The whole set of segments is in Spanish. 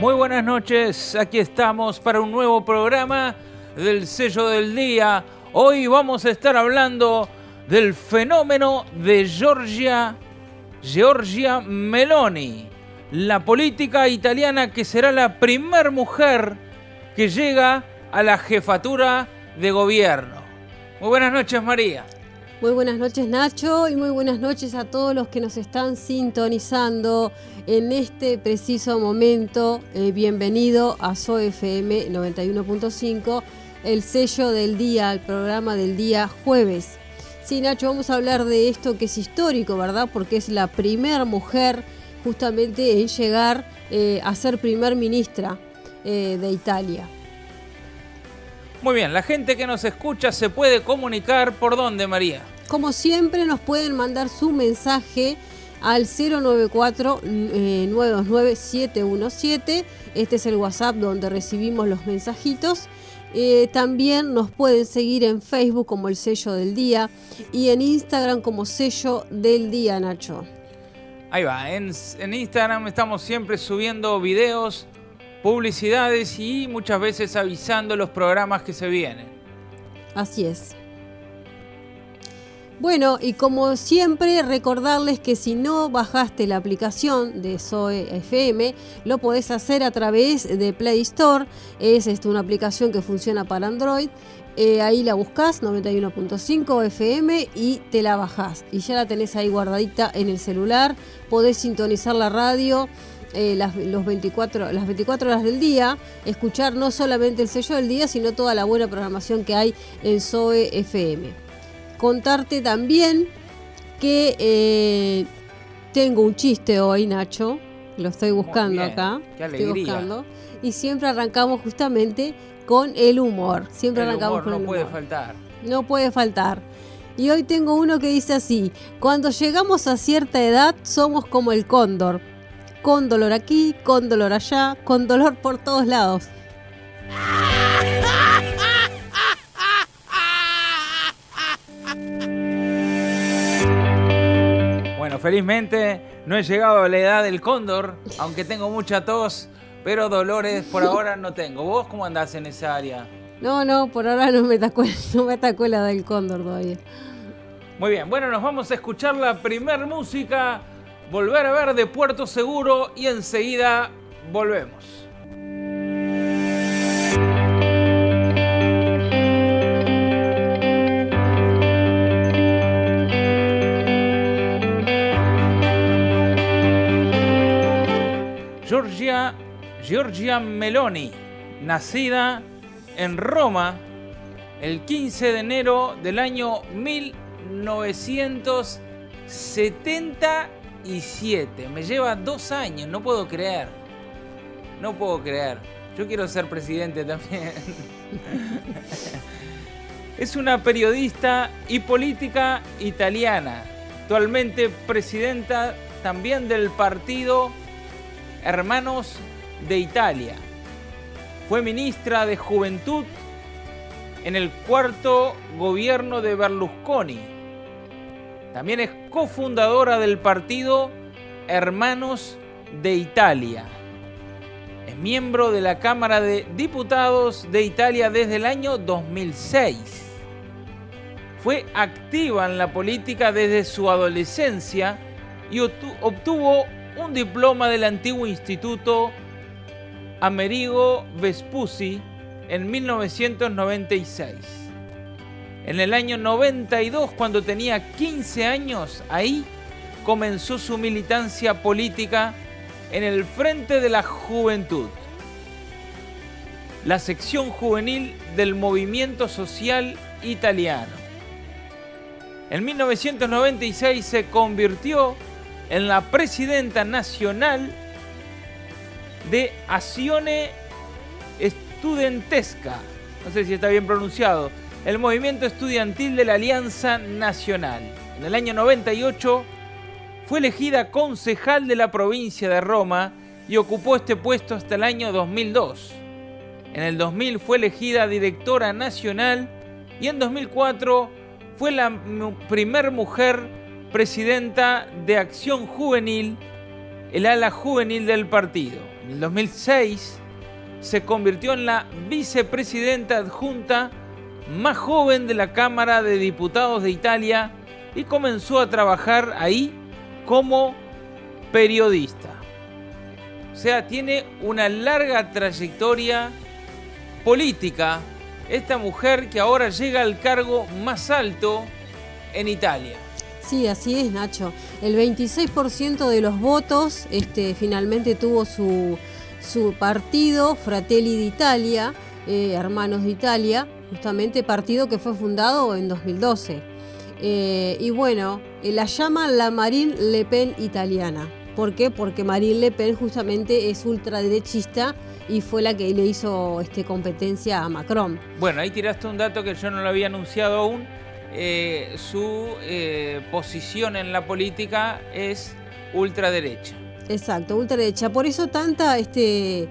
Muy buenas noches, aquí estamos para un nuevo programa del sello del día. Hoy vamos a estar hablando del fenómeno de Giorgia, Giorgia Meloni, la política italiana que será la primer mujer que llega a la jefatura de gobierno. Muy buenas noches, María. Muy buenas noches Nacho y muy buenas noches a todos los que nos están sintonizando en este preciso momento. Eh, bienvenido a SOFM 91.5, el sello del día, el programa del día jueves. Sí, Nacho, vamos a hablar de esto que es histórico, ¿verdad? Porque es la primera mujer justamente en llegar eh, a ser primer ministra eh, de Italia. Muy bien, la gente que nos escucha se puede comunicar por dónde, María. Como siempre, nos pueden mandar su mensaje al 094-929-717. Eh, este es el WhatsApp donde recibimos los mensajitos. Eh, también nos pueden seguir en Facebook como el sello del día y en Instagram como sello del día, Nacho. Ahí va, en, en Instagram estamos siempre subiendo videos publicidades y muchas veces avisando los programas que se vienen. Así es. Bueno, y como siempre, recordarles que si no bajaste la aplicación de Zoe FM, lo podés hacer a través de Play Store. Es esto, una aplicación que funciona para Android. Eh, ahí la buscas, 91.5 FM, y te la bajás. Y ya la tenés ahí guardadita en el celular. Podés sintonizar la radio eh, las, los 24, las 24 horas del día, escuchar no solamente el sello del día, sino toda la buena programación que hay en SOE FM. Contarte también que eh, tengo un chiste hoy, Nacho. Lo estoy buscando acá. Qué buscando. Y siempre arrancamos justamente con el humor. Siempre arrancamos con no el humor. No puede faltar. No puede faltar. Y hoy tengo uno que dice así, cuando llegamos a cierta edad somos como el cóndor, con dolor aquí, con dolor allá, con dolor por todos lados. Bueno, felizmente no he llegado a la edad del cóndor, aunque tengo mucha tos, pero dolores por ahora no tengo. ¿Vos cómo andás en esa área? No, no, por ahora no me atacó, no me atacó la del cóndor todavía. Muy bien, bueno, nos vamos a escuchar la primer música volver a ver de Puerto Seguro y enseguida volvemos. Giorgia, Giorgia Meloni, nacida en Roma el 15 de enero del año 1970 Me lleva dos años, no puedo creer. No puedo creer. Yo quiero ser presidente también. es una periodista y política italiana, actualmente presidenta también del partido Hermanos de Italia. Fue ministra de Juventud en el cuarto gobierno de Berlusconi también es cofundadora del partido Hermanos de Italia. Es miembro de la Cámara de Diputados de Italia desde el año 2006. Fue activa en la política desde su adolescencia y obtuvo un diploma del antiguo Instituto Amerigo Vespucci en 1996. En el año 92, cuando tenía 15 años, ahí comenzó su militancia política en el Frente de la Juventud, la sección juvenil del movimiento social italiano. En 1996 se convirtió en la presidenta nacional de Azione Studentesca, no sé si está bien pronunciado, el movimiento estudiantil de la Alianza Nacional. En el año 98 fue elegida concejal de la provincia de Roma y ocupó este puesto hasta el año 2002. En el 2000 fue elegida directora nacional y en 2004 fue la primer mujer presidenta de Acción Juvenil el ala juvenil del partido. En el 2006 se convirtió en la vicepresidenta adjunta más joven de la Cámara de Diputados de Italia y comenzó a trabajar ahí como periodista. O sea, tiene una larga trayectoria política esta mujer que ahora llega al cargo más alto en Italia. Sí, así es, Nacho. El 26% de los votos este, finalmente tuvo su, su partido, Fratelli d'Italia, eh, Hermanos de Italia, justamente partido que fue fundado en 2012. Eh, y bueno, eh, la llaman la Marine Le Pen italiana. ¿Por qué? Porque Marine Le Pen justamente es ultraderechista y fue la que le hizo este, competencia a Macron. Bueno, ahí tiraste un dato que yo no lo había anunciado aún. Eh, su posición en la política es ultraderecha. Exacto, ultraderecha. Por eso tanta este,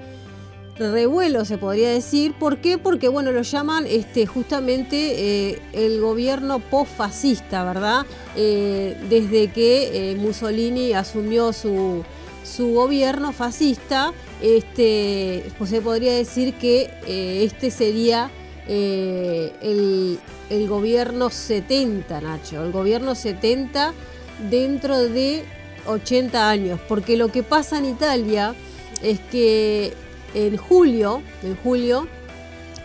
revuelo, se podría decir. ¿Por qué? Porque, bueno, lo llaman este, justamente eh, el gobierno post-fascista, ¿verdad? Eh, desde que eh, Mussolini asumió su, su gobierno fascista, este, pues se podría decir que este sería el, el gobierno 70, Nacho, el gobierno 70 dentro de 80 años, porque lo que pasa en Italia es que en julio, en julio,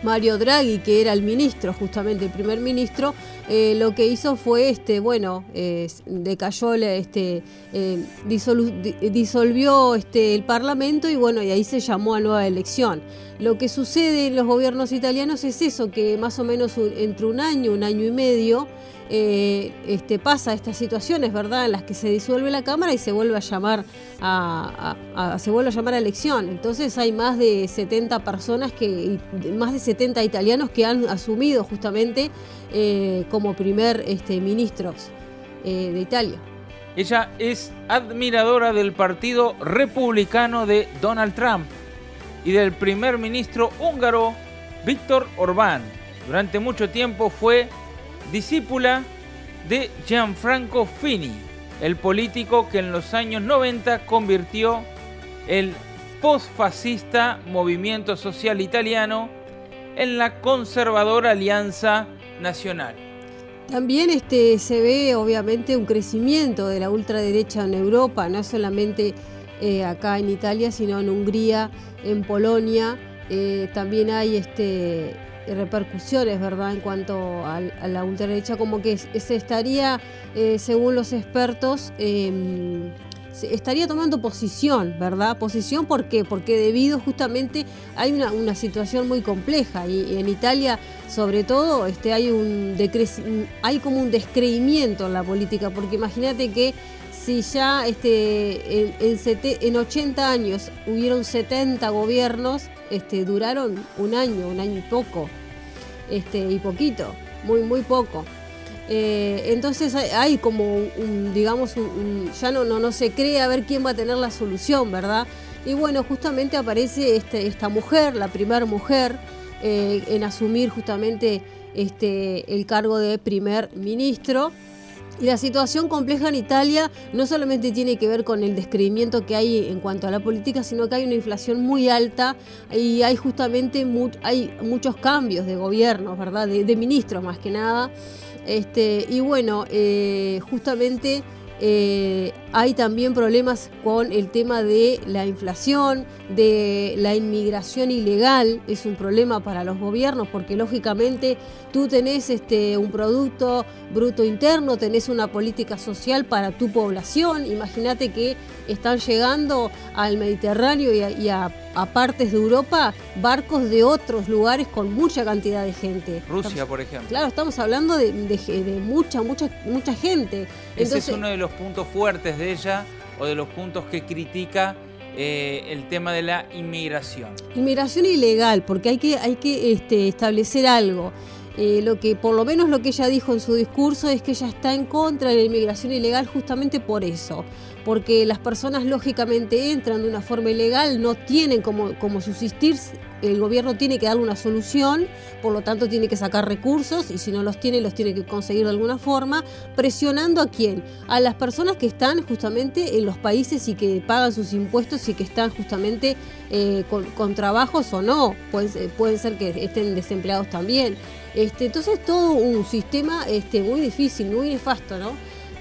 Mario Draghi, que era el ministro, justamente el primer ministro, eh, lo que hizo fue, este, bueno, decayó, este, eh, disolvió este, el Parlamento y bueno, y ahí se llamó a nueva elección. Lo que sucede en los gobiernos italianos es eso, que más o menos entre un año, un año y medio, eh, este, pasa estas situaciones, ¿verdad? En las que se disuelve la Cámara y se vuelve a llamar a, se vuelve a llamar a elección. Entonces hay más de 70 personas que, más de 70 italianos que han asumido justamente eh, como primer este, ministros eh, de Italia. Ella es admiradora del Partido Republicano de Donald Trump y del primer ministro húngaro Víctor Orbán. Durante mucho tiempo fue discípula de Gianfranco Fini, el político que en los años 90 convirtió el postfascista movimiento social italiano en la conservadora Alianza Nacional. También este, se ve obviamente un crecimiento de la ultraderecha en Europa, no solamente eh, acá en Italia, sino en Hungría, en Polonia. Eh, también hay este, repercusiones, ¿verdad? En cuanto a, la ultraderecha, como que se estaría, eh, según los expertos, em, se estaría tomando posición, ¿verdad? Posición, ¿por qué? Porque debido justamente hay una, situación muy compleja y, en Italia, sobre todo, este, hay, un hay como un descreimiento en la política, porque imagínate que si ya este, en, en 80 años hubieron 70 gobiernos, este, duraron un año, un año y poco, este, y poquito, muy, muy poco. Eh, entonces hay, como un, digamos, ya no, no, no se cree a ver quién va a tener la solución, ¿verdad? Y bueno, justamente aparece este, esta mujer, la primera mujer, eh, en asumir justamente este, el cargo de primer ministro. Y la situación compleja en Italia no solamente tiene que ver con el descreimiento que hay en cuanto a la política, sino que hay una inflación muy alta y hay justamente hay muchos cambios de gobierno, ¿verdad? De, ministros más que nada. Este, y bueno, eh, justamente eh, hay también problemas con el tema de la inflación, de la inmigración ilegal, es un problema para los gobiernos porque lógicamente tú tenés este, un producto bruto interno, tenés una política social para tu población, imagínate que están llegando al Mediterráneo y a, partes de Europa barcos de otros lugares con mucha cantidad de gente. Rusia, por ejemplo. Claro, estamos hablando de, mucha, mucha, mucha gente. Ese es uno de los puntos fuertes de ella o de los puntos que critica eh, el tema de la inmigración. Inmigración ilegal, porque hay que, hay que este, establecer algo. Eh, lo que, por lo menos lo que ella dijo en su discurso es que ella está en contra de la inmigración ilegal justamente por eso, porque las personas lógicamente entran de una forma ilegal, no tienen como, como subsistir, el gobierno tiene que darle una solución, por lo tanto tiene que sacar recursos y si no los tiene, los tiene que conseguir de alguna forma, presionando a quién? A las personas que están justamente en los países y que pagan sus impuestos y que están justamente eh, con, trabajos o no, pueden, pueden ser que estén desempleados también. Este, entonces todo un sistema este, muy difícil, muy nefasto, ¿no?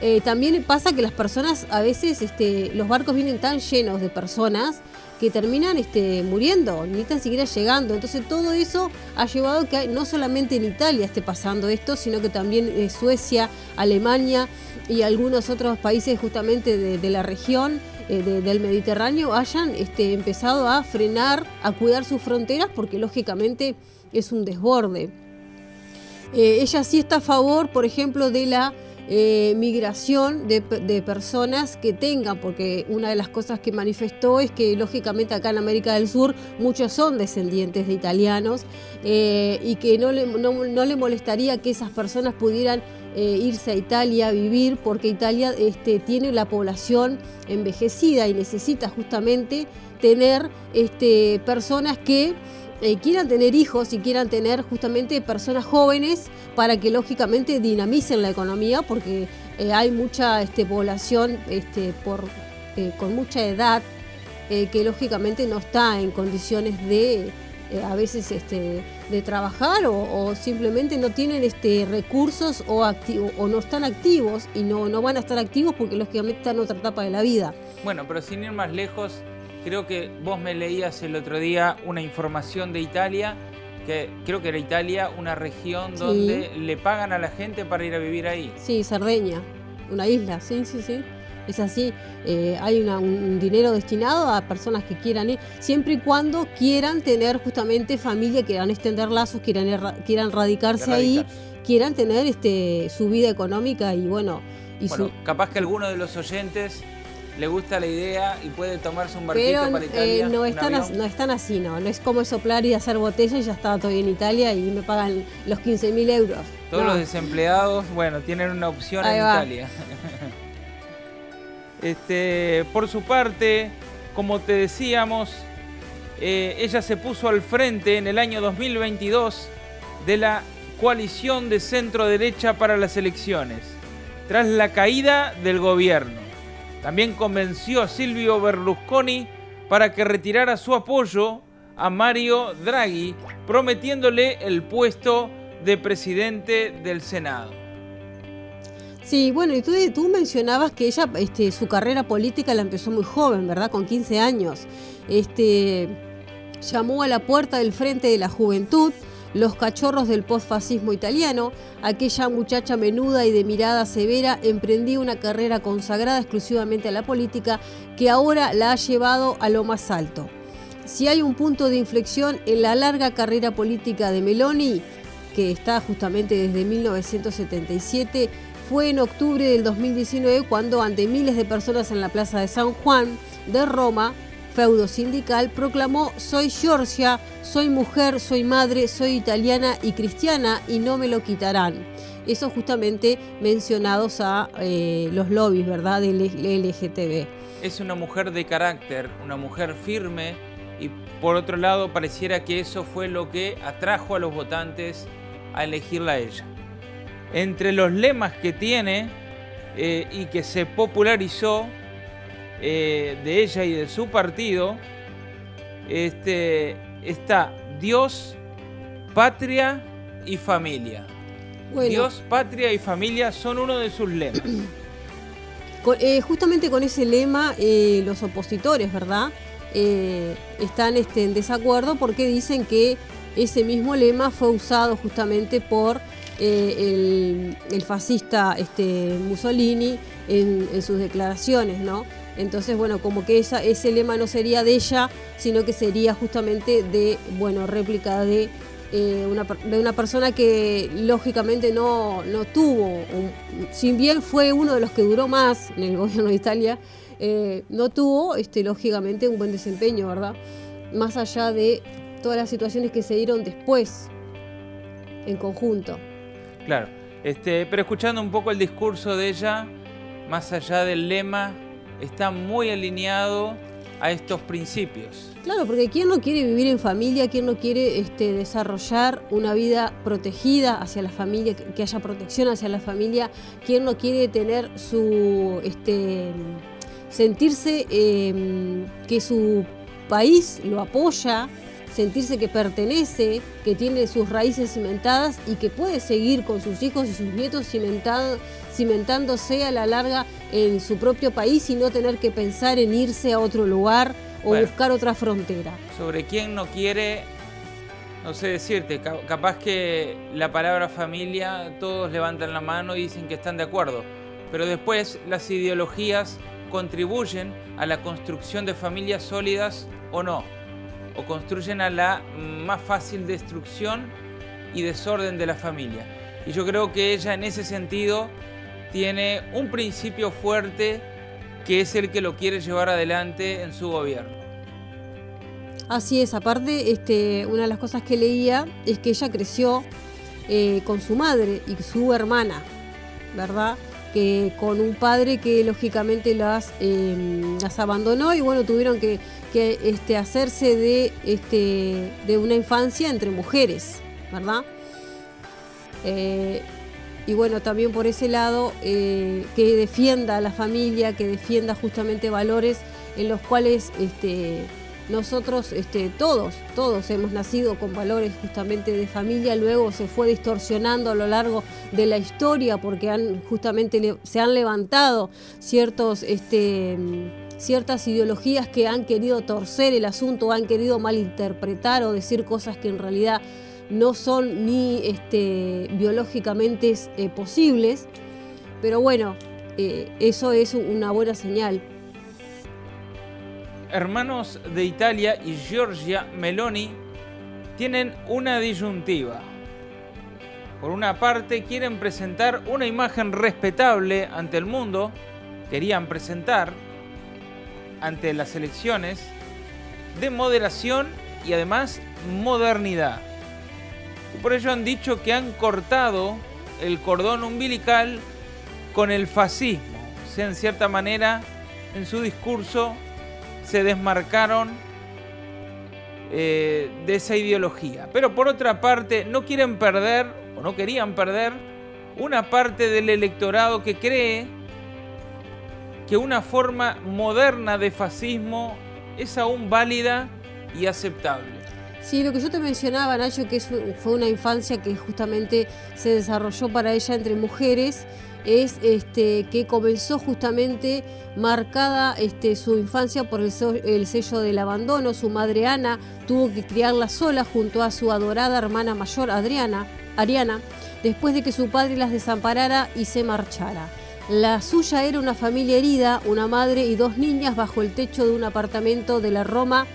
Eh, también pasa que las personas, a veces, este, los barcos vienen tan llenos de personas que terminan este, muriendo, ni tan siquiera llegando. Entonces todo eso ha llevado a que no solamente en Italia esté pasando esto, sino que también en Suecia, Alemania y algunos otros países justamente de, la región eh, del Mediterráneo hayan empezado a frenar, a cuidar sus fronteras, porque lógicamente es un desborde. Eh, ella sí está a favor, por ejemplo, de la eh, migración de, personas que tengan, porque una de las cosas que manifestó es que lógicamente acá en América del Sur muchos son descendientes de italianos eh, y que no le, no, le, molestaría que esas personas pudieran irse a Italia a vivir, porque Italia este, tiene la población envejecida y necesita justamente tener este, personas que eh, quieran tener hijos y quieran tener justamente personas jóvenes para que lógicamente dinamicen la economía porque eh, hay mucha este, población este, por, eh, con mucha edad que lógicamente no está en condiciones de a veces este, de trabajar o, simplemente no tienen este, recursos o, o no están activos y no, no van a estar activos porque lógicamente están en otra etapa de la vida. Bueno, pero sin ir más lejos, Creo que vos me leías el otro día una información de Italia, que creo que era Italia, una región donde le pagan a la gente para ir a vivir ahí. Sí, Cerdeña, una isla, sí, sí, sí. Es así, eh, hay un dinero destinado a personas que quieran ir, siempre y cuando quieran tener justamente familia, quieran extender lazos, quieran, quieran radicarse ahí, quieran tener este, su vida económica y bueno... Y bueno, capaz que alguno de los oyentes le gusta la idea y puede tomarse un barquito para Italia. Eh, no, así, no es así, no. No es como soplar y hacer botella y ya estaba todo en Italia y me pagan los 15 mil euros. Todos los desempleados, bueno, tienen una opción en Italia. este, por su parte, como te decíamos, eh, ella se puso al frente en el año 2022 de la coalición de centro derecha para las elecciones, tras la caída del gobierno. También convenció a Silvio Berlusconi para que retirara su apoyo a Mario Draghi, prometiéndole el puesto de presidente del Senado. Sí, bueno, y tú, mencionabas que ella, este, su carrera política la empezó muy joven, ¿verdad? Con 15 años. Este, llamó a la puerta del Frente de la Juventud, los cachorros del postfascismo italiano, aquella muchacha menuda y de mirada severa emprendía una carrera consagrada exclusivamente a la política que ahora la ha llevado a lo más alto. Si hay un punto de inflexión en la larga carrera política de Meloni, que está justamente desde 1977, fue en octubre del 2019 cuando ante miles de personas en la Plaza de San Juan de Roma, feudo sindical, proclamó Soy Georgia, soy mujer, soy madre, soy italiana y cristiana y no me lo quitarán. Eso justamente mencionados a eh, los lobbies, ¿verdad?, del LGTB. Es una mujer de carácter, una mujer firme y por otro lado pareciera que eso fue lo que atrajo a los votantes a elegirla a ella. Entre los lemas que tiene eh, y que se popularizó eh, de ella y de su partido, este, está Dios, patria y familia. Dios, patria y familia son uno de sus lemas. Eh, justamente con ese lema eh, los opositores, ¿verdad? están este, en desacuerdo porque dicen que ese mismo lema fue usado justamente por el, fascista este, Mussolini en, en, sus declaraciones, ¿no? Entonces, bueno, como que esa, ese lema no sería de ella, sino que sería justamente de, bueno, réplica de, eh, una, de una persona que lógicamente no, no tuvo, si bien fue uno de los que duró más en el gobierno de Italia, eh, no tuvo, este, lógicamente, un buen desempeño, ¿verdad? Más allá de todas las situaciones que se dieron después, en conjunto. Claro, este, pero escuchando un poco el discurso de ella, más allá del lema, está muy alineado a estos principios. Claro, porque ¿quién no quiere vivir en familia? ¿Quién no quiere este, desarrollar una vida protegida hacia la familia, que haya protección hacia la familia? ¿Quién no quiere tener su... Este, sentirse em, que su país lo apoya, sentirse que pertenece, que tiene sus raíces cimentadas y que puede seguir con sus hijos y sus nietos cimentándose a la larga en su propio país y no tener que pensar en irse a otro lugar o buscar otra frontera. Sobre quién no quiere, no sé decirte, capaz que la palabra familia todos levantan la mano y dicen que están de acuerdo, pero después las ideologías contribuyen a la construcción de familias sólidas o no, o construyen a la más fácil destrucción y desorden de la familia. Y yo creo que ella en ese sentido tiene un principio fuerte que es el que lo quiere llevar adelante en su gobierno. Así es, aparte, este, una de las cosas que leía es que ella creció eh, con su madre y su hermana, ¿verdad? que con un padre que lógicamente las, em, las abandonó y bueno, tuvieron que, este, hacerse de, este, de una infancia entre mujeres, ¿verdad? Eh, y bueno, también por ese lado, eh, que defienda a la familia, que defienda justamente valores en los cuales este, nosotros este, todos, todos hemos nacido con valores justamente de familia, luego se fue distorsionando a lo largo de la historia porque han, justamente se han levantado ciertos, este, ciertas ideologías que han querido torcer el asunto, han querido malinterpretar o decir cosas que en realidad no son ni este, biológicamente eh, posibles. Pero bueno, eh, eso es una buena señal hermanos de Italia y Giorgia Meloni tienen una disyuntiva. Por una parte, quieren presentar una imagen respetable ante el mundo, querían presentar ante las elecciones de moderación y además modernidad. Y por ello han dicho que han cortado el cordón umbilical con el fascismo. O sea, en cierta manera, en su discurso se desmarcaron eh, de esa ideología. Pero por otra parte, no quieren perder, o no querían perder, una parte del electorado que cree que una forma moderna de fascismo es aún válida y aceptable. Sí, lo que yo te mencionaba, Nacho, que fue una infancia que justamente se desarrolló para ella entre mujeres es este, que comenzó justamente marcada este, su infancia por el, sello del abandono. Su madre Ana tuvo que criarla sola junto a su adorada hermana mayor Adriana, Ariana, después de que su padre las desamparara y se marchara. La suya era una familia herida, una madre y dos niñas bajo el techo de un apartamento de la Roma,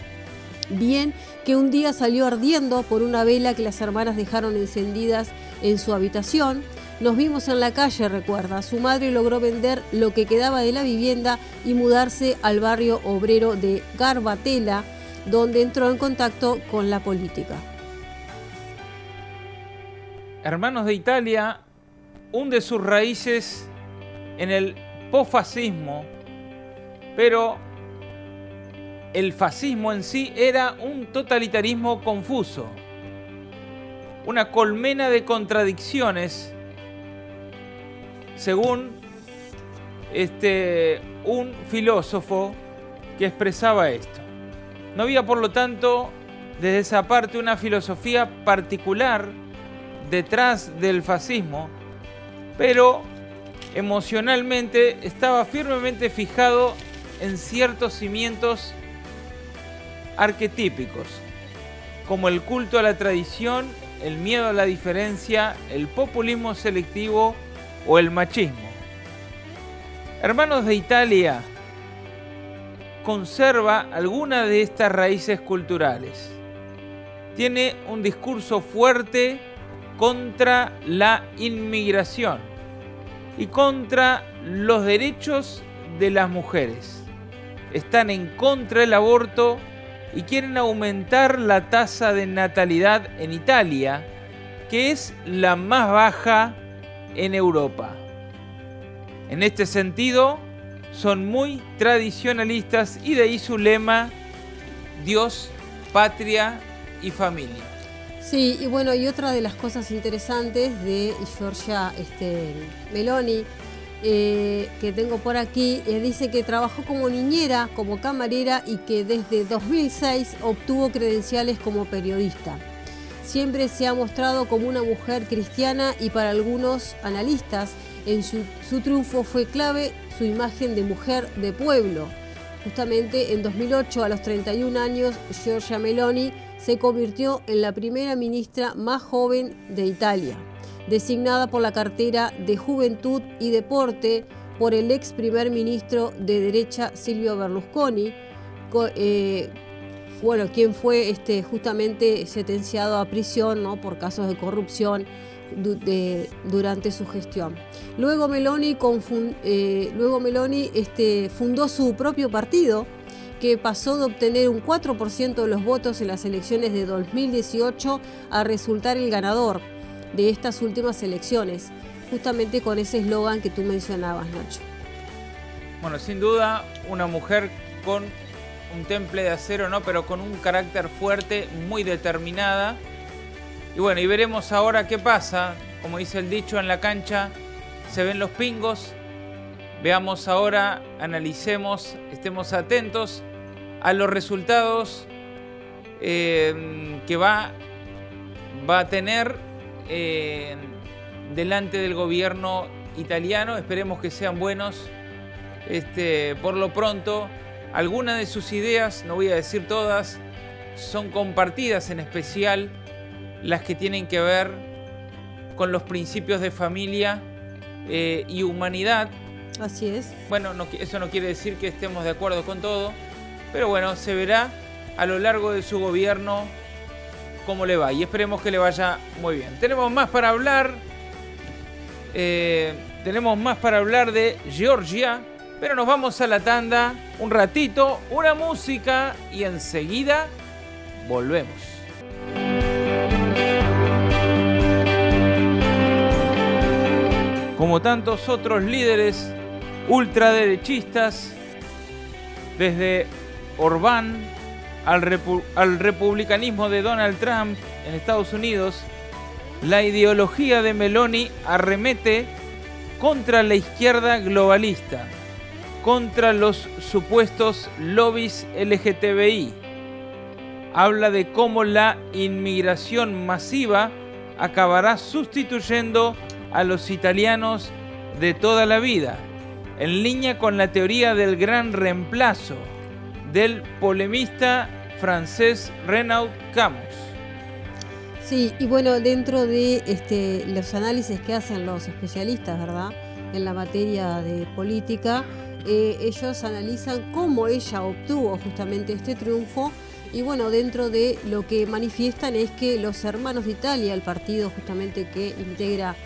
bien que un día salió ardiendo por una vela que las hermanas dejaron encendidas en su habitación. Nos vimos en la calle, recuerda. Su madre logró vender lo que quedaba de la vivienda y mudarse al barrio obrero de Garbatela, donde entró en contacto con la política. Hermanos de Italia hunde sus raíces en el posfascismo, pero el fascismo en sí era un totalitarismo confuso, una colmena de contradicciones según este, un filósofo que expresaba esto. No había, por lo tanto, desde esa parte una filosofía particular detrás del fascismo, pero emocionalmente estaba firmemente fijado en ciertos cimientos arquetípicos, como el culto a la tradición, el miedo a la diferencia, el populismo selectivo, o el machismo. Hermanos de Italia conserva alguna de estas raíces culturales. Tiene un discurso fuerte contra la inmigración y contra los derechos de las mujeres. Están en contra del aborto y quieren aumentar la tasa de natalidad en Italia, que es la más baja en Europa. En este sentido, son muy tradicionalistas y de ahí su lema Dios, patria y familia. Sí, y bueno, y otra de las cosas interesantes de Giorgia este, Meloni, eh, que tengo por aquí, eh, dice que trabajó como niñera, como camarera y que desde 2006 obtuvo credenciales como periodista. Siempre se ha mostrado como una mujer cristiana y para algunos analistas en su, su triunfo fue clave su imagen de mujer de pueblo. Justamente en 2008, a los 31 años, Giorgia Meloni se convirtió en la primera ministra más joven de Italia, designada por la cartera de Juventud y Deporte por el ex primer ministro de derecha Silvio Berlusconi, eh, bueno, quien fue este, justamente sentenciado a prisión por casos de corrupción durante su gestión. Luego Meloni, eh, este, fundó su propio partido, que pasó de obtener un 4% de los votos en las elecciones de 2018 a resultar el ganador de estas últimas elecciones, justamente con ese eslogan que tú mencionabas, Nacho. Bueno, sin duda, una mujer con un temple de acero, ¿no? Pero con un carácter fuerte, muy determinada. Y bueno, y veremos ahora qué pasa. Como dice el dicho, en la cancha se ven los pingos. Veamos ahora, analicemos, estemos atentos a los resultados eh, que va, va, a tener eh, delante del gobierno italiano. Esperemos que sean buenos. Este, por lo pronto, algunas de sus ideas, no voy a decir todas, son compartidas, en especial las que tienen que ver con los principios de familia eh, y humanidad. Así es. Bueno, eso no quiere decir que estemos de acuerdo con todo, pero bueno, se verá a lo largo de su gobierno cómo le va y esperemos que le vaya muy bien. Tenemos más para hablar. Eh, tenemos más para hablar de Georgia, pero nos vamos a la tanda un ratito, una música y enseguida volvemos. Como tantos otros líderes ultraderechistas, desde Orbán al, republicanismo de Donald Trump en Estados Unidos, la ideología de Meloni arremete contra la izquierda globalista, contra los supuestos lobbies LGTBI. Habla de cómo la inmigración masiva acabará sustituyendo a los italianos de toda la vida, en línea con la teoría del gran reemplazo del polemista francés Renaud Camus. Sí, y bueno, dentro de este, los análisis que hacen los especialistas, ¿verdad? En la materia de política, eh, ellos analizan cómo ella obtuvo justamente este triunfo y bueno, dentro de lo que manifiestan es que los hermanos de Italia, el partido justamente que integra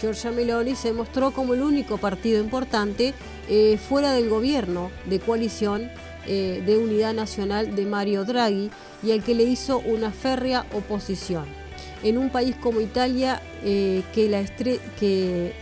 Giorgia Meloni, se mostró como el único partido importante eh, fuera del gobierno de coalición eh, de Unidad Nacional de Mario Draghi y al que le hizo una férrea oposición. En un país como Italia, eh, que, la que,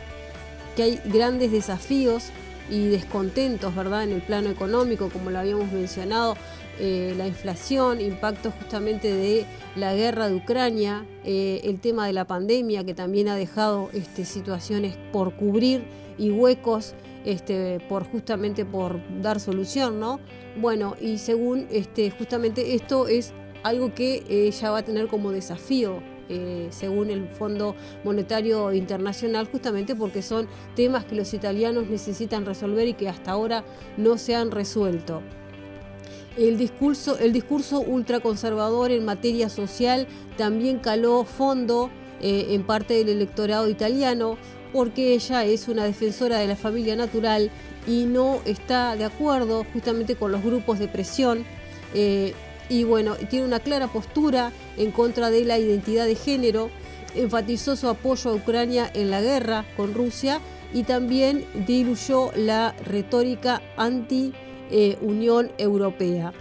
que hay grandes desafíos y descontentos ¿verdad? en el plano económico, como lo habíamos mencionado, eh, la inflación, impacto justamente de la guerra de Ucrania, el tema de la pandemia que también ha dejado este, situaciones por cubrir y huecos este, por justamente por dar solución, ¿no? Bueno, y según este, justamente esto es algo que ella va a tener como desafío eh, según el Fondo Monetario Internacional, justamente porque son temas que los italianos necesitan resolver y que hasta ahora no se han resuelto. El discurso, el discurso ultraconservador en materia social también caló fondo eh, en parte del electorado italiano, porque ella es una defensora de la familia natural y no está de acuerdo justamente con los grupos de presión. Eh, y bueno, tiene una clara postura en contra de la identidad de género, enfatizó su apoyo a Ucrania en la guerra con Rusia y también diluyó la retórica anti-Unión Europea.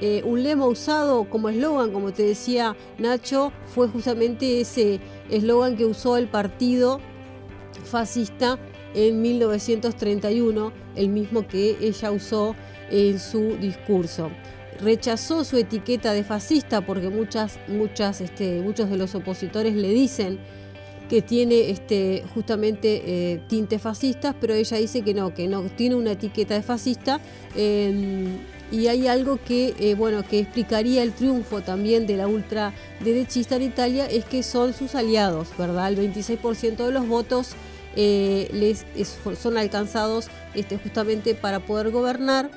Eh, un lema usado como eslogan, como te decía Nacho, fue justamente ese eslogan que usó el partido fascista en 1931, el mismo que ella usó en su discurso. Rechazó su etiqueta de fascista porque muchas, muchas, este, muchos de los opositores le dicen que tiene este, justamente eh, tintes fascistas, pero ella dice que no, que no tiene una etiqueta de fascista. Em, y hay algo que, eh, bueno, que explicaría el triunfo también de la ultraderechista en Italia, es que son sus aliados, ¿verdad? El 26% de los votos eh, les, son alcanzados este, justamente para poder gobernar.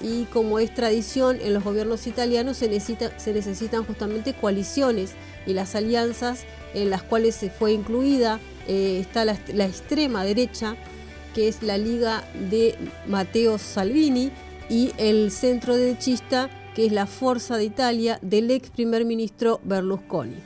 y como es tradición en los gobiernos italianos se, necesita, se necesitan justamente coaliciones y las alianzas en las cuales se fue incluida eh, está la, extrema derecha, que es la Liga de Matteo Salvini, y el centro derechista, que es la Forza de Italia del ex primer ministro Berlusconi.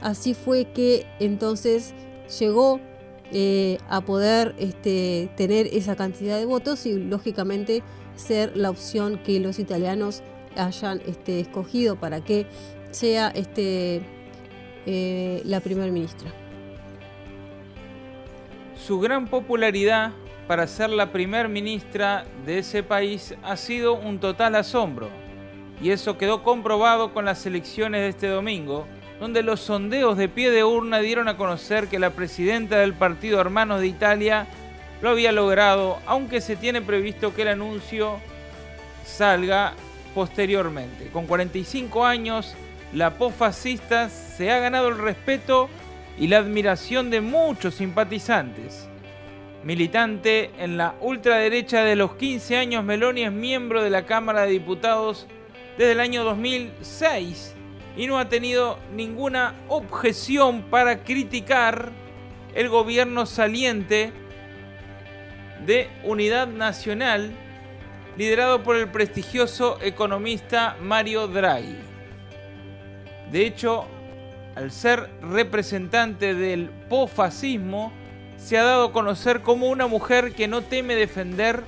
Así fue que entonces llegó eh, a poder este, tener esa cantidad de votos y lógicamente ser la opción que los italianos hayan este, escogido para que sea este, eh, la primera ministra. Su gran popularidad para ser la primer ministra de ese país ha sido un total asombro. Y eso quedó comprobado con las elecciones de este domingo, donde los sondeos de pie de urna dieron a conocer que la presidenta del partido Hermanos de Italia lo había logrado, aunque se tiene previsto que el anuncio salga posteriormente. Con 45 años, la posfascista se ha ganado el respeto y la admiración de muchos simpatizantes. Militante en la ultraderecha de los 15 años, Meloni es miembro de la Cámara de Diputados desde el año 2006 y no ha tenido ninguna objeción para criticar el gobierno saliente de Unidad Nacional liderado por el prestigioso economista Mario Draghi. De hecho, al ser representante del posfascismo, se ha dado a conocer como una mujer que no teme defender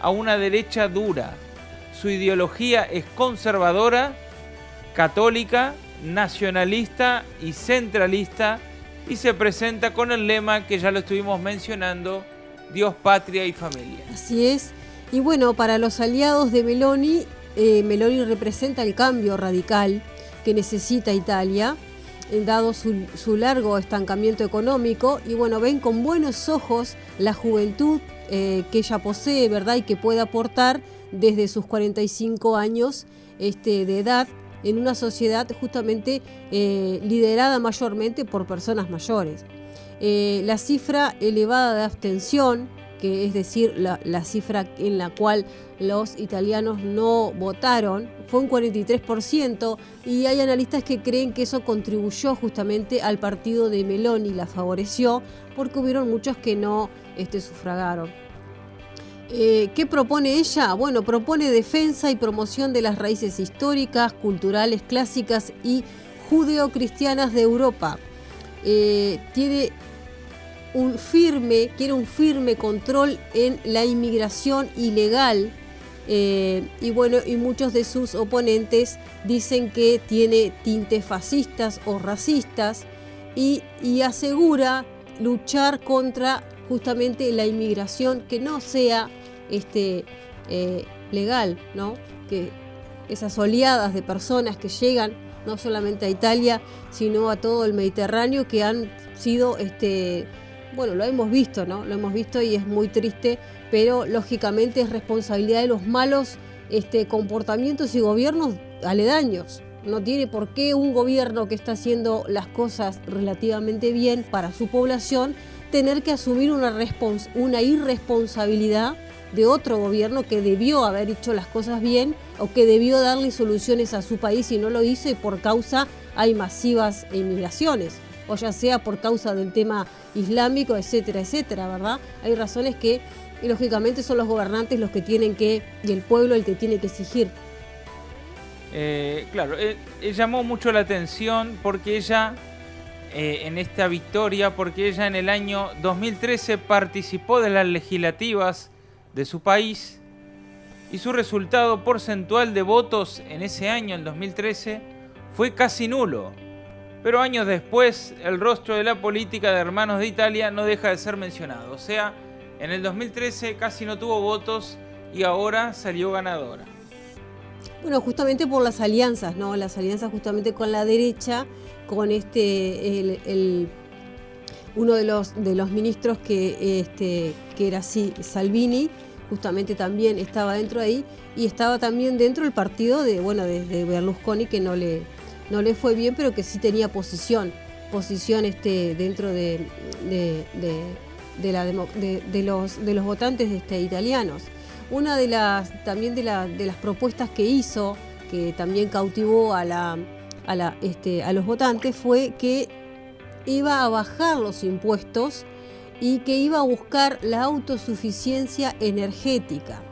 a una derecha dura. Su ideología es conservadora, católica, nacionalista y centralista y se presenta con el lema que ya lo estuvimos mencionando, Dios, patria y familia. Así es. Y bueno, para los aliados de Meloni, eh, Meloni representa el cambio radical que necesita Italia, eh, dado su, largo estancamiento económico, y bueno, ven con buenos ojos la juventud eh, que ella posee, ¿verdad? Y que puede aportar desde sus 45 años este, de edad en una sociedad justamente eh, liderada mayormente por personas mayores. la cifra elevada de abstención que es decir, la, cifra en la cual los italianos no votaron, fue un 43%, y hay analistas que creen que eso contribuyó justamente al partido de Meloni, la favoreció, porque hubieron muchos que no este, sufragaron. Eh, ¿Qué propone ella? Bueno, propone defensa y promoción de las raíces históricas, culturales, clásicas y judeocristianas de Europa. Eh, tiene un firme, quiere un firme control en la inmigración ilegal. Eh, y bueno, y muchos de sus oponentes dicen que tiene tintes fascistas o racistas y, asegura luchar contra justamente la inmigración que no sea este, eh, legal, ¿no? Que esas oleadas de personas que llegan no solamente a Italia, sino a todo el Mediterráneo, que han sido este, bueno, lo hemos visto, ¿no? Lo hemos visto y es muy triste, pero lógicamente es responsabilidad de los malos este, comportamientos y gobiernos aledaños. No tiene por qué un gobierno que está haciendo las cosas relativamente bien para su población tener que asumir una, irresponsabilidad de otro gobierno que debió haber hecho las cosas bien o que debió darle soluciones a su país y no lo hizo y por causa hay masivas inmigraciones o ya sea por causa del tema islámico, etcétera, etcétera, ¿verdad? Hay razones que, lógicamente, son los gobernantes los que tienen que, y el pueblo el que tiene que exigir. Eh, claro, eh, eh, llamó mucho la atención porque ella, en esta victoria, porque ella en el año 2013 participó de las legislativas de su país y su resultado porcentual de votos en ese año, en 2013, fue casi nulo pero años después el rostro de la política de Hermanos de Italia no deja de ser mencionado. O sea, en el 2013 casi no tuvo votos y ahora salió ganadora. Bueno, justamente por las alianzas, ¿no? Las alianzas justamente con la derecha, con este, el, uno de los, de los ministros que, este, que era así, Salvini, justamente también estaba dentro ahí y estaba también dentro del partido de, bueno, de, Berlusconi que no le, no le fue bien, pero que sí tenía posición, posición este, dentro de, de, la, de, los, de los votantes este, italianos. Una de las, también de, de las propuestas que hizo, que también cautivó a, la, a, la, este, a los votantes, fue que iba a bajar los impuestos y que iba a buscar la autosuficiencia energética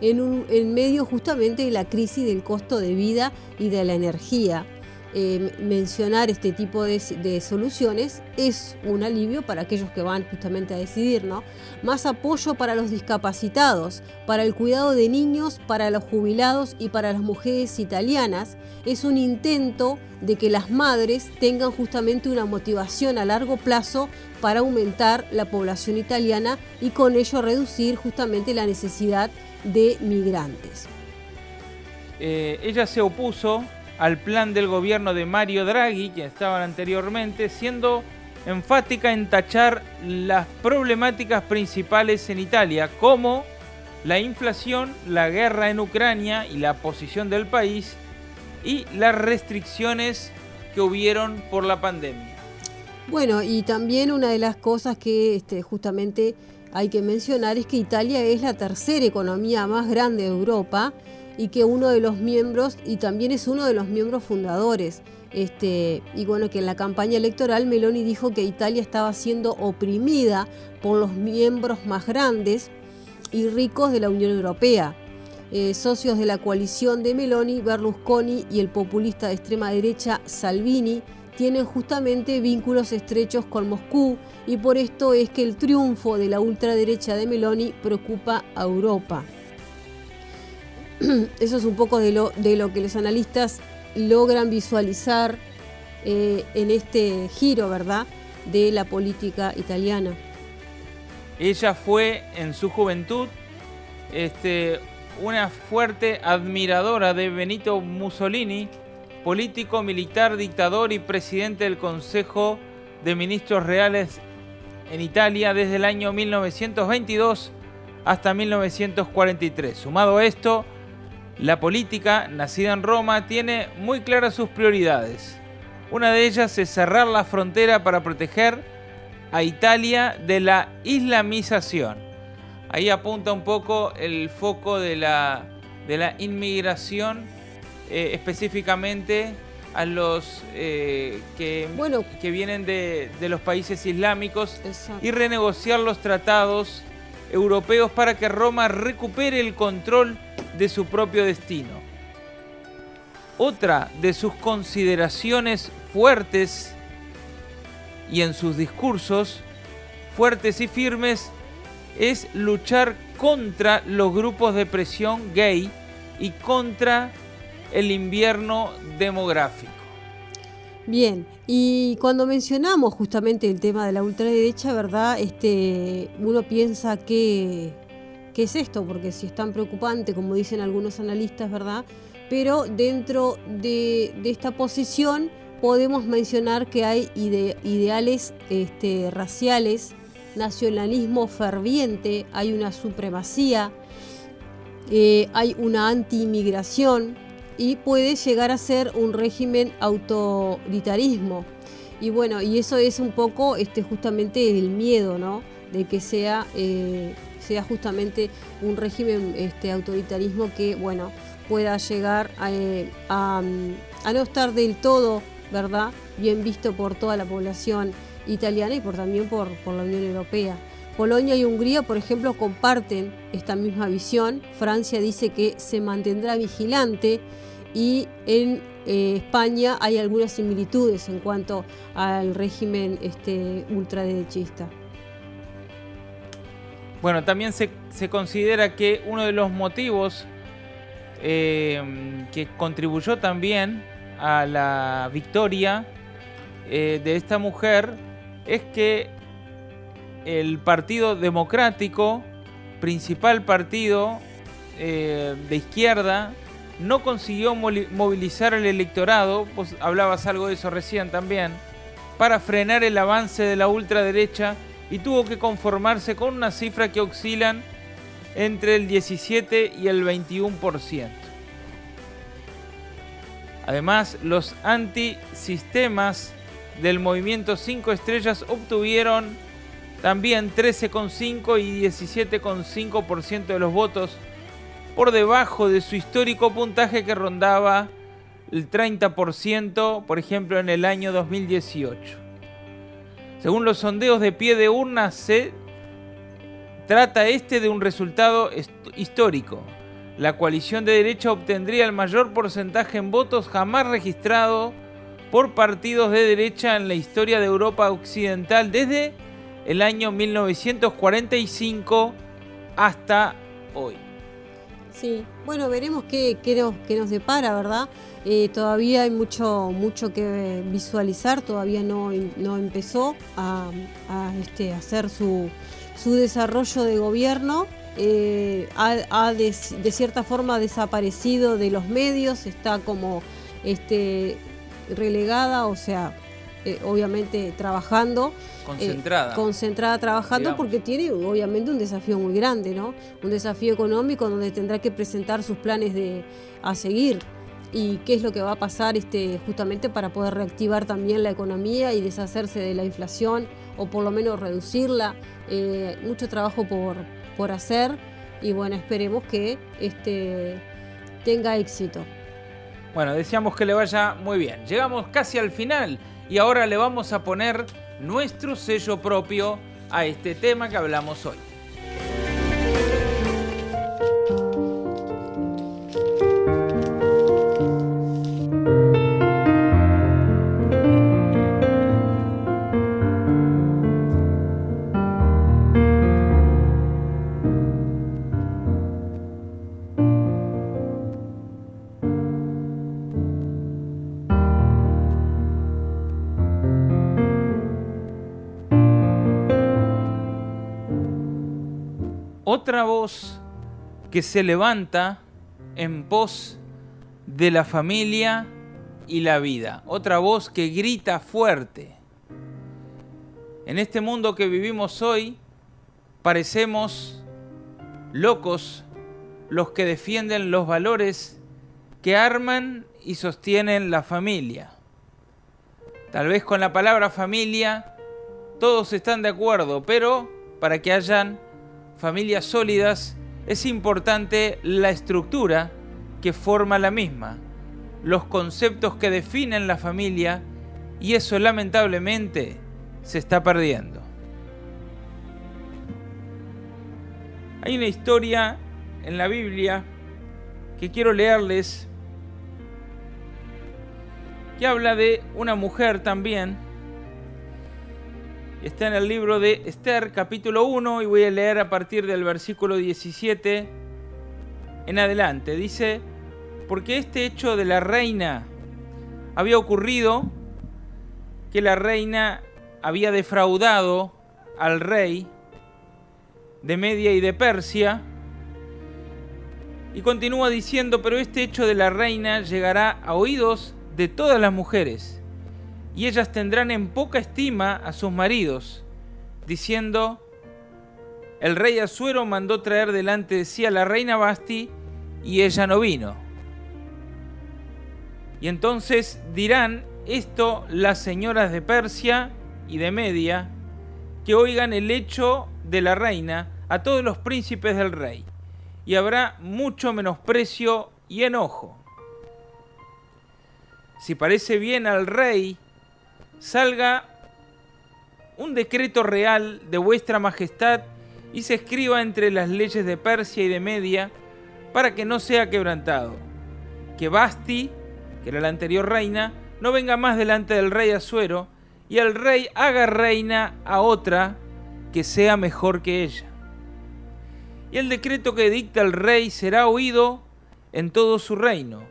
en, un, en medio justamente de la crisis del costo de vida y de la energía. Eh, mencionar este tipo de, soluciones es un alivio para aquellos que van justamente a decidir, ¿no? Más apoyo para los discapacitados, para el cuidado de niños, para los jubilados y para las mujeres italianas. Es un intento de que las madres tengan justamente una motivación a largo plazo para aumentar la población italiana y con ello reducir justamente la necesidad de migrantes. Eh, ella se opuso al plan del gobierno de Mario Draghi, que estaban anteriormente, siendo enfática en tachar las problemáticas principales en Italia, como la inflación, la guerra en Ucrania y la posición del país, y las restricciones que hubieron por la pandemia. Bueno, y también una de las cosas que este, justamente hay que mencionar es que Italia es la tercera economía más grande de Europa y que uno de los miembros, y también es uno de los miembros fundadores, este, y bueno, que en la campaña electoral Meloni dijo que Italia estaba siendo oprimida por los miembros más grandes y ricos de la Unión Europea. Eh, socios de la coalición de Meloni, Berlusconi y el populista de extrema derecha Salvini tienen justamente vínculos estrechos con Moscú y por esto es que el triunfo de la ultraderecha de Meloni preocupa a Europa. Eso es un poco de lo, de lo que los analistas logran visualizar eh, en este giro, ¿verdad?, de la política italiana. Ella fue en su juventud este, una fuerte admiradora de Benito Mussolini, político, militar, dictador y presidente del Consejo de Ministros Reales en Italia desde el año 1922 hasta 1943. Sumado a esto, la política, nacida en Roma, tiene muy claras sus prioridades. Una de ellas es cerrar la frontera para proteger a Italia de la islamización. Ahí apunta un poco el foco de la, de la inmigración, eh, específicamente a los eh, que, que vienen de, los países islámicos y renegociar los tratados europeos para que Roma recupere el control de su propio destino. Otra de sus consideraciones fuertes y en sus discursos fuertes y firmes es luchar contra los grupos de presión gay y contra el invierno demográfico. Bien, y cuando mencionamos justamente el tema de la ultraderecha, ¿verdad? Este, uno piensa que qué es esto, porque si es tan preocupante, como dicen algunos analistas, ¿verdad? Pero dentro de, esta posición podemos mencionar que hay ideales este, raciales, nacionalismo ferviente, hay una supremacía, eh, hay una anti-inmigración y puede llegar a ser un régimen autoritarismo. Y bueno, y eso es un poco este, justamente el miedo, ¿no? De que sea eh, sea justamente un régimen este, autoritarismo que, bueno, pueda llegar eh, a, no estar del todo, ¿verdad?, bien visto por toda la población italiana y por, también por, la Unión Europea. Polonia y Hungría, por ejemplo, comparten esta misma visión. Francia dice que se mantendrá vigilante y en eh, España hay algunas similitudes en cuanto al régimen este, ultraderechista. Bueno, también se, considera que uno de los motivos eh, que contribuyó también a la victoria eh, de esta mujer es que el Partido Democrático, principal partido de izquierda, no consiguió movilizar el electorado, pues hablabas algo de eso recién también, para frenar el avance de la ultraderecha y tuvo que conformarse con una cifra que oscilan entre el 17 y el 21%. Además, los antisistemas del movimiento 5 estrellas obtuvieron también 13,5 y 17,5% de los votos por debajo de su histórico puntaje que rondaba el 30%, por ejemplo, en el año 2018. Según los sondeos de pie de urna, se trata este de un resultado histórico. La coalición de derecha obtendría el mayor porcentaje en votos jamás registrado por partidos de derecha en la historia de Europa Occidental desde el año 1945 hasta hoy. Sí, bueno, veremos qué, nos, nos, depara, ¿verdad? Eh, todavía hay mucho, mucho que visualizar, todavía no, no empezó a, este, hacer su, su, desarrollo de gobierno. Eh, ha, de, cierta forma desaparecido de los medios, está como este, relegada, o sea, eh, obviamente trabajando. Concentrada. Eh, concentrada trabajando porque tiene obviamente un desafío muy grande, ¿no? Un desafío económico donde tendrá que presentar sus planes de, a seguir y qué es lo que va a pasar este, justamente para poder reactivar también la economía y deshacerse de la inflación o por lo menos reducirla. Eh, mucho trabajo por, por hacer y bueno, esperemos que este, tenga éxito. Bueno, deseamos que le vaya muy bien. Llegamos casi al final y ahora le vamos a poner nuestro sello propio a este tema que hablamos hoy. Otra voz que se levanta en pos de la familia y la vida. Otra voz que grita fuerte. En este mundo que vivimos hoy, parecemos locos los que defienden los valores que arman y sostienen la familia. Tal vez con la palabra familia todos están de acuerdo, pero para que hayan familias sólidas, es importante la estructura que forma la misma, los conceptos que definen la familia y eso lamentablemente se está perdiendo. Hay una historia en la Biblia que quiero leerles que habla de una mujer también Está en el libro de Esther, capítulo 1, y voy a leer a partir del versículo 17 en adelante. Dice, porque este hecho de la reina había ocurrido, que la reina había defraudado al rey de Media y de Persia, y continúa diciendo, pero este hecho de la reina llegará a oídos de todas las mujeres y ellas tendrán en poca estima a sus maridos, diciendo, el rey Asuero mandó traer delante de sí a la reina Basti, y ella no vino. Y entonces dirán esto las señoras de Persia y de Media, que oigan el hecho de la reina a todos los príncipes del rey, y habrá mucho menosprecio y enojo. Si parece bien al rey salga un decreto real de vuestra majestad y se escriba entre las leyes de Persia y de Media para que no sea quebrantado. Que Basti, que era la anterior reina, no venga más delante del rey Asuero y el rey haga reina a otra que sea mejor que ella. Y el decreto que dicta el rey será oído en todo su reino,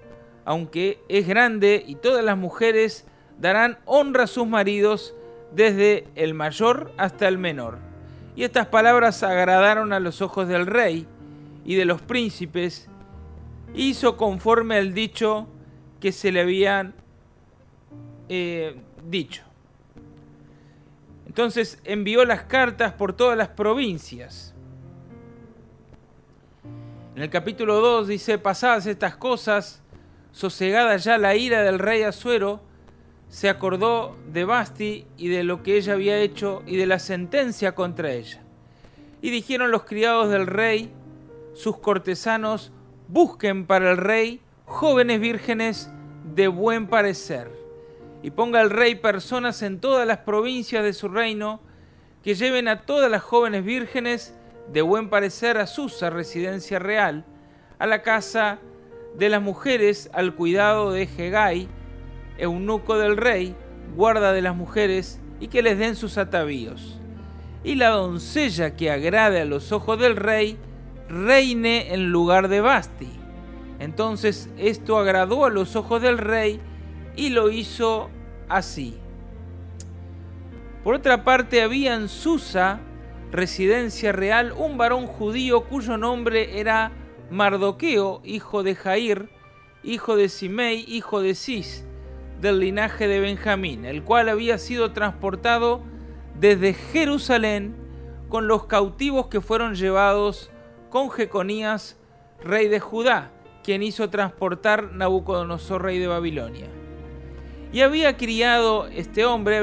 aunque es grande y todas las mujeres darán honra a sus maridos desde el mayor hasta el menor. Y estas palabras agradaron a los ojos del rey y de los príncipes, hizo conforme al dicho que se le habían eh, dicho. Entonces envió las cartas por todas las provincias. En el capítulo 2 dice, pasadas estas cosas, sosegada ya la ira del rey Azuero, se acordó de Basti y de lo que ella había hecho y de la sentencia contra ella. Y dijeron los criados del rey, sus cortesanos, busquen para el rey jóvenes vírgenes de buen parecer, y ponga el rey personas en todas las provincias de su reino, que lleven a todas las jóvenes vírgenes de buen parecer a Susa, residencia real, a la casa de las mujeres al cuidado de Hegai, eunuco del rey, guarda de las mujeres, y que les den sus atavíos. Y la doncella que agrade a los ojos del rey, reine en lugar de Basti. Entonces esto agradó a los ojos del rey y lo hizo así. Por otra parte había en Susa, residencia real, un varón judío cuyo nombre era Mardoqueo, hijo de Jair, hijo de Simei, hijo de Cis, del linaje de Benjamín, el cual había sido transportado desde Jerusalén con los cautivos que fueron llevados con Jeconías, rey de Judá, quien hizo transportar Nabucodonosor, rey de Babilonia. Y había criado, este hombre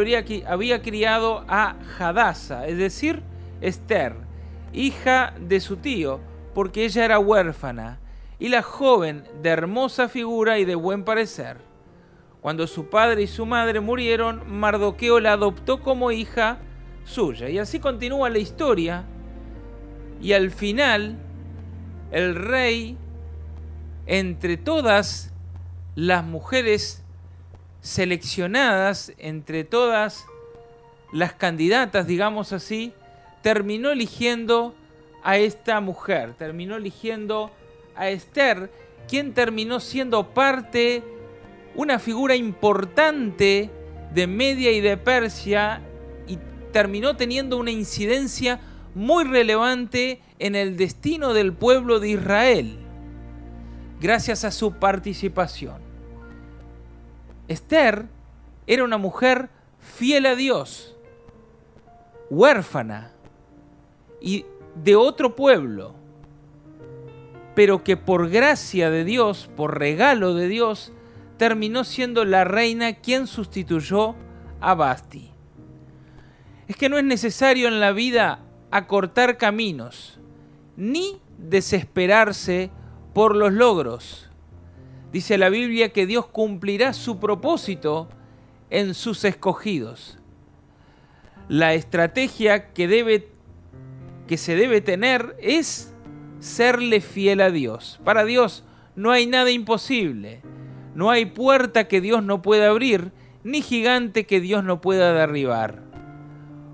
había criado a Hadasa, es decir, Esther, hija de su tío, porque ella era huérfana, y la joven de hermosa figura y de buen parecer. Cuando su padre y su madre murieron, Mardoqueo la adoptó como hija suya. Y así continúa la historia. Y al final, el rey, entre todas las mujeres seleccionadas, entre todas las candidatas, digamos así, terminó eligiendo a esta mujer, terminó eligiendo a Esther, quien terminó siendo parte una figura importante de Media y de Persia y terminó teniendo una incidencia muy relevante en el destino del pueblo de Israel, gracias a su participación. Esther era una mujer fiel a Dios, huérfana y de otro pueblo, pero que por gracia de Dios, por regalo de Dios, terminó siendo la reina quien sustituyó a Basti. Es que no es necesario en la vida acortar caminos, ni desesperarse por los logros. Dice la Biblia que Dios cumplirá su propósito en sus escogidos. La estrategia que, debe, que se debe tener es serle fiel a Dios. Para Dios no hay nada imposible. No hay puerta que Dios no pueda abrir, ni gigante que Dios no pueda derribar.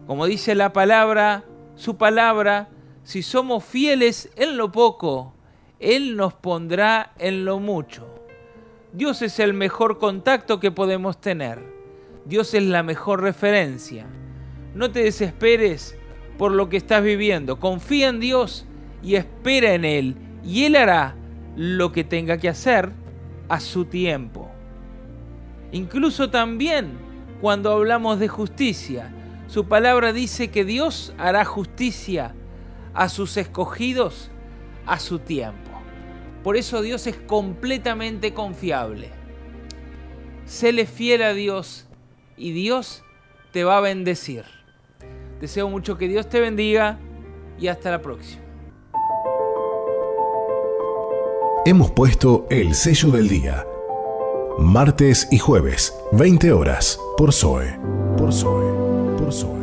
Como dice la palabra, su palabra, si somos fieles en lo poco, Él nos pondrá en lo mucho. Dios es el mejor contacto que podemos tener. Dios es la mejor referencia. No te desesperes por lo que estás viviendo. Confía en Dios y espera en Él. Y Él hará lo que tenga que hacer a su tiempo. Incluso también cuando hablamos de justicia, su palabra dice que Dios hará justicia a sus escogidos a su tiempo. Por eso Dios es completamente confiable. Séle fiel a Dios y Dios te va a bendecir. Deseo mucho que Dios te bendiga y hasta la próxima. Hemos puesto el sello del día. Martes y jueves, 20 horas, por Zoe. Por Zoe. Por Zoe.